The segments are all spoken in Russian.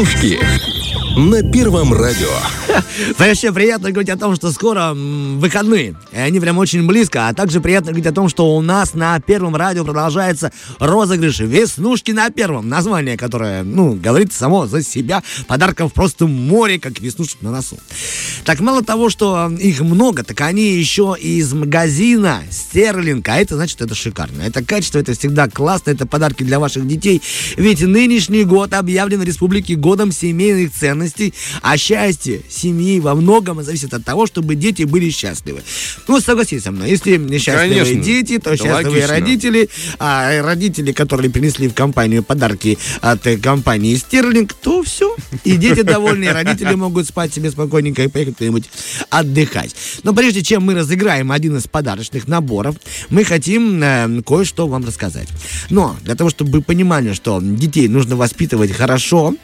Веснушки на Первом радио. Вообще приятно говорить о том, что скоро выходные, и они прям очень близко, а также приятно говорить о том, что у нас на Первом радио продолжается розыгрыш «Веснушки на Первом», название, которое, ну, говорит само за себя, подарков просто море, как веснушек на носу. Так мало того, что их много, так они еще из магазина Стерлинг, а это значит, это шикарно. Это качество, это всегда классно, это подарки для ваших детей, ведь нынешний год объявлен в республике годом семейных ценностей, а счастье семьи во многом зависит от того, чтобы дети были счастливы. Ну, согласись со мной, если счастливые Конечно. дети, то Это счастливые логично. родители, а родители, которые принесли в компанию подарки от э, компании Стерлинг, то все. И дети довольны, и родители могут спать себе спокойненько и поехать куда-нибудь отдыхать. Но прежде чем мы разыграем один из подарочных наборов, мы хотим э, кое-что вам рассказать. Но для того, чтобы вы понимали, что детей нужно воспитывать хорошо,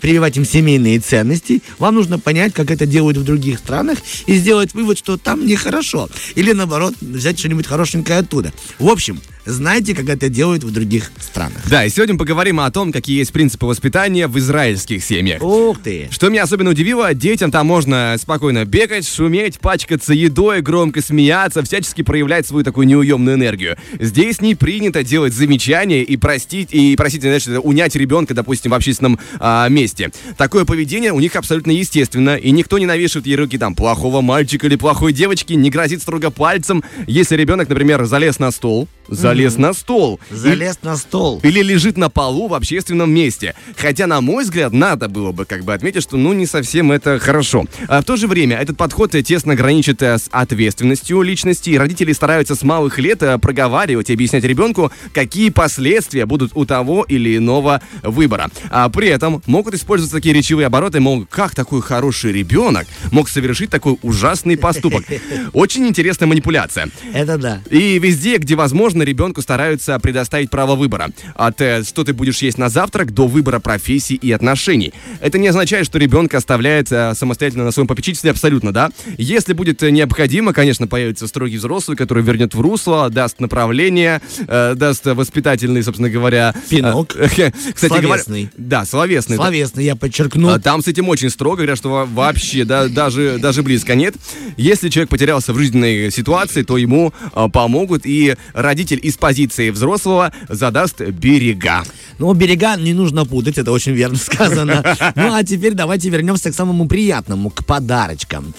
прививать им семейные ценности, вам нужно понять, как это делают в других странах, и сделать вывод, что там нехорошо. Или наоборот, взять что-нибудь хорошенькое оттуда. В общем, знайте, как это делают в других странах. Да, и сегодня поговорим о том, какие есть принципы воспитания в израильских семьях. Ух ты! Что меня особенно удивило, детям там можно спокойно бегать, шуметь, пачкаться едой, громко смеяться, всячески проявлять свою такую неуемную энергию. Здесь не принято делать замечания и простить, и просить, знаешь, унять ребенка, допустим, в общественном а, месте. Такое поведение у них абсолютно естественно, и никто не навешивает ярлыки там плохого мальчика или плохой девочки, не грозит строго пальцем, если ребенок, например, залез на стол, залез на стол. и- Залез на стол. или лежит на полу в общественном месте. Хотя, на мой взгляд, надо было бы как бы отметить, что ну не совсем это хорошо. А в то же время этот подход тесно граничит э, с ответственностью личности, и родители стараются с малых лет э, проговаривать и объяснять ребенку, какие последствия будут у того или иного выбора. А при этом могут использоваться такие речевые обороты, мол, как такой хороший ребенок мог совершить такой ужасный поступок. Очень интересная манипуляция. Это да. И везде, где возможно, ребенку стараются предоставить право выбора. От э, что ты будешь есть на завтрак до выбора профессии и отношений. Это не означает, что ребенка оставляет э, самостоятельно на своем попечительстве, абсолютно, да. Если будет э, необходимо, конечно, появится строгий взрослый, который вернет в русло, даст направление, даст воспитательный, собственно говоря... Пинок. Кстати говоря... Словесный. Да, словесный. да. Словесно, я подчеркну. А Там с этим очень строго, говорят, что во- вообще да, даже, даже близко нет. Если человек потерялся в жизненной ситуации, то ему а, помогут, и родитель из позиции взрослого задаст берега. Но берега не нужно путать, это очень верно сказано. Ну а теперь давайте вернемся к самому приятному, к подарочкам,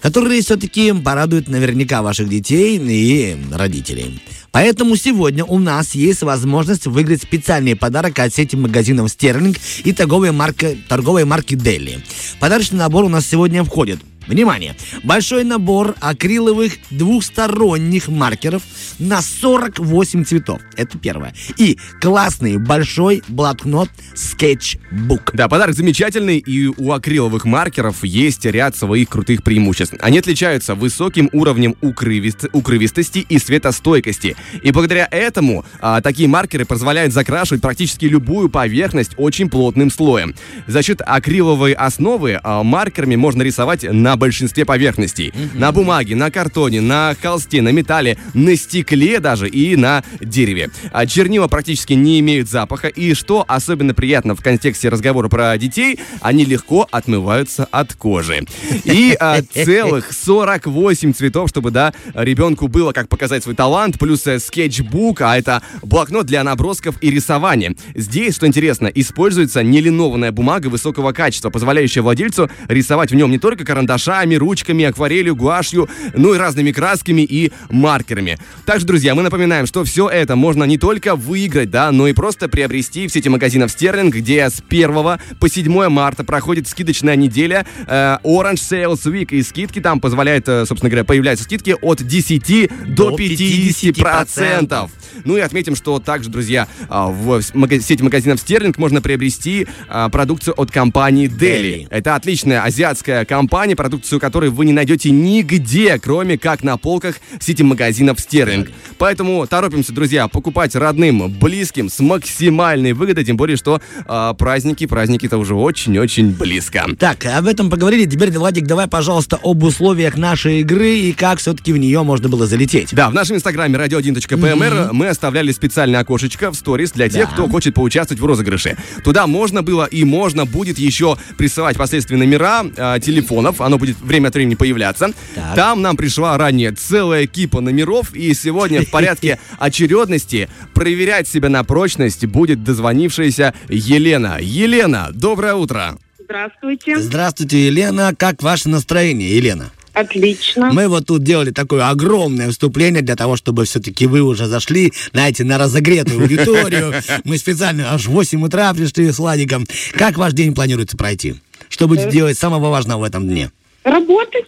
которые все-таки порадуют наверняка ваших детей и родителей. Поэтому сегодня у нас есть возможность выиграть специальный подарок от сети магазинов Стерлинг и торговой марки, торговой марки Дели. Подарочный набор у нас сегодня входит Внимание! Большой набор акриловых двухсторонних маркеров на 48 цветов. Это первое. И классный большой блокнот Sketchbook. Да, подарок замечательный, и у акриловых маркеров есть ряд своих крутых преимуществ. Они отличаются высоким уровнем укрывист- укрывистости и светостойкости. И благодаря этому а, такие маркеры позволяют закрашивать практически любую поверхность очень плотным слоем. За счет акриловой основы а, маркерами можно рисовать на большинстве поверхностей. На бумаге, на картоне, на холсте, на металле, на стекле даже и на дереве. А чернила практически не имеют запаха, и что особенно приятно в контексте разговора про детей, они легко отмываются от кожи. И а, целых 48 цветов, чтобы, да, ребенку было как показать свой талант, плюс э, скетчбук, а это блокнот для набросков и рисования. Здесь, что интересно, используется нелинованная бумага высокого качества, позволяющая владельцу рисовать в нем не только карандашами, ручками, акварелью, гуашью, ну и разными красками и маркерами. Также, друзья, мы напоминаем, что все это можно не только выиграть, да, но и просто приобрести в сети магазинов Стерлинг, где с 1 по 7 марта проходит скидочная неделя э, Orange Sales Week, и скидки там позволяют, э, собственно говоря, появляются скидки от 10 до, До 50 процентов. Ну и отметим, что также, друзья, а, в сети магазинов Стерлинг можно приобрести а, продукцию от компании. Deli. Это отличная азиатская компания, продукция продукцию, которую вы не найдете нигде, кроме как на полках сити-магазинов Стерлинг. Поэтому торопимся, друзья, покупать родным, близким, с максимальной выгодой, тем более, что э, праздники, праздники-то уже очень-очень близко. Так, об этом поговорили. Теперь, Владик, давай, пожалуйста, об условиях нашей игры и как все-таки в нее можно было залететь. Да, в нашем инстаграме radio1.pmr mm-hmm. мы оставляли специальное окошечко в сторис для тех, да. кто хочет поучаствовать в розыгрыше. Туда можно было и можно будет еще присылать последствия номера э, телефонов. Оно будет время от времени появляться. Так. Там нам пришла ранее целая кипа номеров, и сегодня в порядке очередности проверять себя на прочность будет дозвонившаяся Елена. Елена, доброе утро. Здравствуйте. Здравствуйте, Елена. Как ваше настроение, Елена? Отлично. Мы вот тут делали такое огромное вступление для того, чтобы все-таки вы уже зашли, знаете, на разогретую аудиторию. Мы специально аж в 8 утра пришли с Владиком. Как ваш день планируется пройти? Что будете делать самого важного в этом дне? Работать.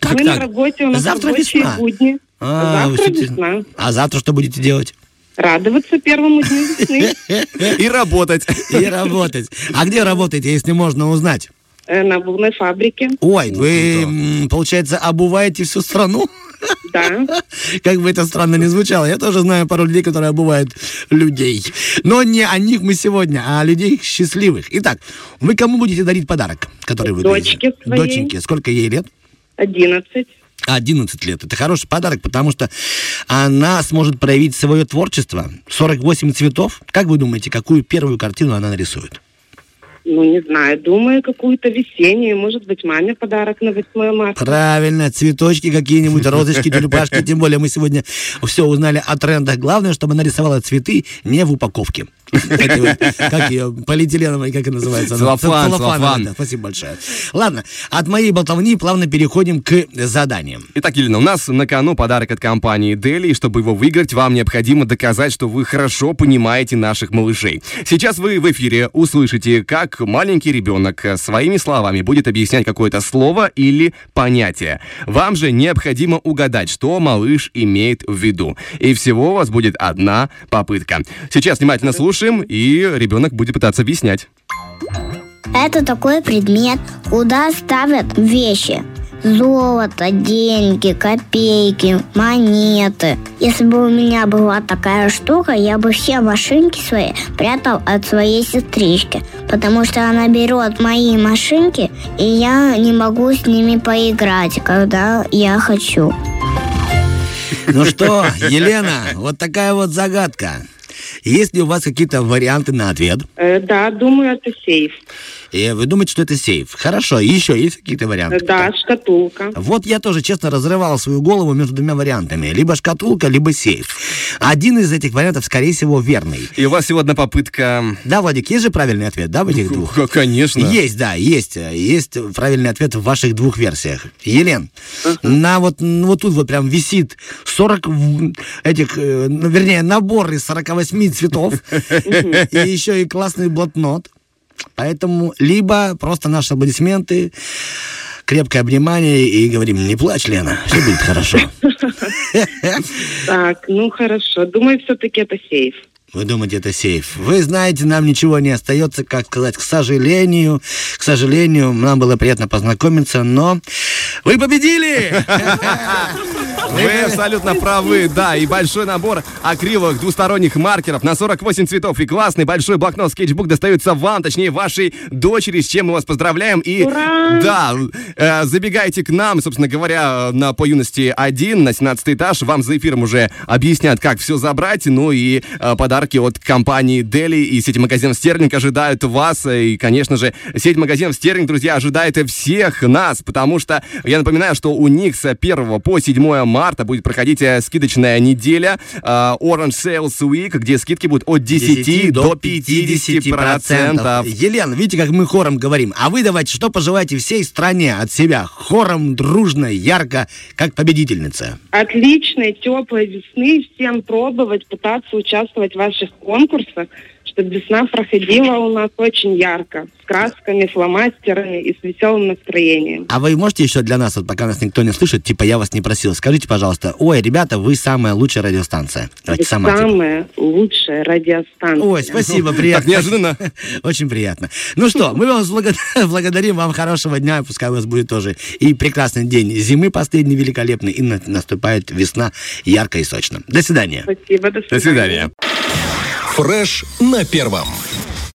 Как Мы так? на работе, у нас Завтра рабочие весна. будни. А, Завтра вы весна. А завтра что будете делать? Радоваться первому дню весны. И работать. И работать. А где работаете, если можно узнать? Э, На обувной фабрике. Ой, вы, получается, обуваете всю страну? Да. Как бы это странно не звучало. Я тоже знаю пару людей, которые обувают людей. Но не о них мы сегодня, а о людей счастливых. Итак, вы кому будете дарить подарок, который вы Дочке дарите? своей. Доченьке. Сколько ей лет? Одиннадцать. 11 лет. Это хороший подарок, потому что она сможет проявить свое творчество. 48 цветов. Как вы думаете, какую первую картину она нарисует? Ну, не знаю, думаю, какую-то весеннюю. Может быть, маме подарок на 8 марта. Правильно, цветочки какие-нибудь, розочки, тюльпашки. Тем более мы сегодня все узнали о трендах. Главное, чтобы она рисовала цветы не в упаковке. Как ее- полиэтиленовой, как она называется? Целлофан, целлофан. Спасибо большое. Ладно, от моей болтовни плавно переходим к заданиям. Итак, Елена, у нас на кону подарок от компании Дели, и чтобы его выиграть, вам необходимо доказать, что вы хорошо понимаете наших малышей. Сейчас вы в эфире услышите, как маленький ребенок своими словами будет объяснять какое-то слово или понятие. Вам же необходимо угадать, что малыш имеет в виду. И всего у вас будет одна попытка. Сейчас внимательно слушаем, и ребенок будет пытаться объяснять. Это такой предмет, куда ставят вещи. Золото, деньги, копейки, монеты. Если бы у меня была такая штука, я бы все машинки свои прятал от своей сестрички. Потому что она берет мои машинки, и я не могу с ними поиграть, когда я хочу. Ну что, Елена, вот такая вот загадка. Есть ли у вас какие-то варианты на ответ? Э, Да, думаю, это сейф. И вы думаете, что это сейф? Хорошо, еще есть какие-то варианты? Да, шкатулка. Вот я тоже, честно, разрывал свою голову между двумя вариантами. Либо шкатулка, либо сейф. Один из этих вариантов, скорее всего, верный. И у вас всего одна попытка... Да, Владик, есть же правильный ответ, да, в этих двух? Х- Конечно. Есть, да, есть. Есть правильный ответ в ваших двух версиях. Елен, на вот, ну, вот тут вот прям висит 40 в- этих, э, ну, вернее, набор из 48 цветов. И еще и классный блокнот. Поэтому либо просто наши аплодисменты, крепкое обнимание и говорим, не плачь, Лена, все будет хорошо. Так, ну хорошо. Думаю, все-таки это сейф. Вы думаете, это сейф? Вы знаете, нам ничего не остается, как сказать, к сожалению, к сожалению, нам было приятно познакомиться, но вы победили! Вы абсолютно правы, да, и большой набор акриловых двусторонних маркеров на 48 цветов. И классный большой блокнот скетчбук достается вам, точнее вашей дочери, с чем мы вас поздравляем. И Ура! да, э, забегайте к нам, собственно говоря, на по юности 1 на 17 этаж, вам за эфиром уже объяснят, как все забрать, ну и э, подарки от компании Дели и сети магазинов Стерлинг ожидают вас, и, конечно же, сеть магазинов Стерлинг, друзья, ожидает и всех нас, потому что я напоминаю, что у них с 1 по 7 марта будет проходить э, скидочная неделя э, Orange Sales Week, где скидки будут от 10, до 50 процентов. Елена, видите, как мы хором говорим. А вы давайте, что пожелаете всей стране от себя? Хором, дружно, ярко, как победительница. Отличной, теплой весны. Всем пробовать, пытаться участвовать в ваших конкурсах, чтобы весна проходила у нас очень ярко, с красками, фломастерами и с веселым настроением. А вы можете еще для нас, вот пока нас никто не слышит, типа я вас не просил, скажите, пожалуйста, ой, ребята, вы самая лучшая радиостанция. Давайте сама. типа. самая лучшая радиостанция. Ой, спасибо, Так приятно. неожиданно. Очень приятно. Ну что, мы вас благо- благодарим, вам хорошего дня, пускай у вас будет тоже и прекрасный день зимы последний великолепный, и на- наступает весна ярко и сочно. До свидания. Спасибо, до свидания. До свидания. Фреш на первом.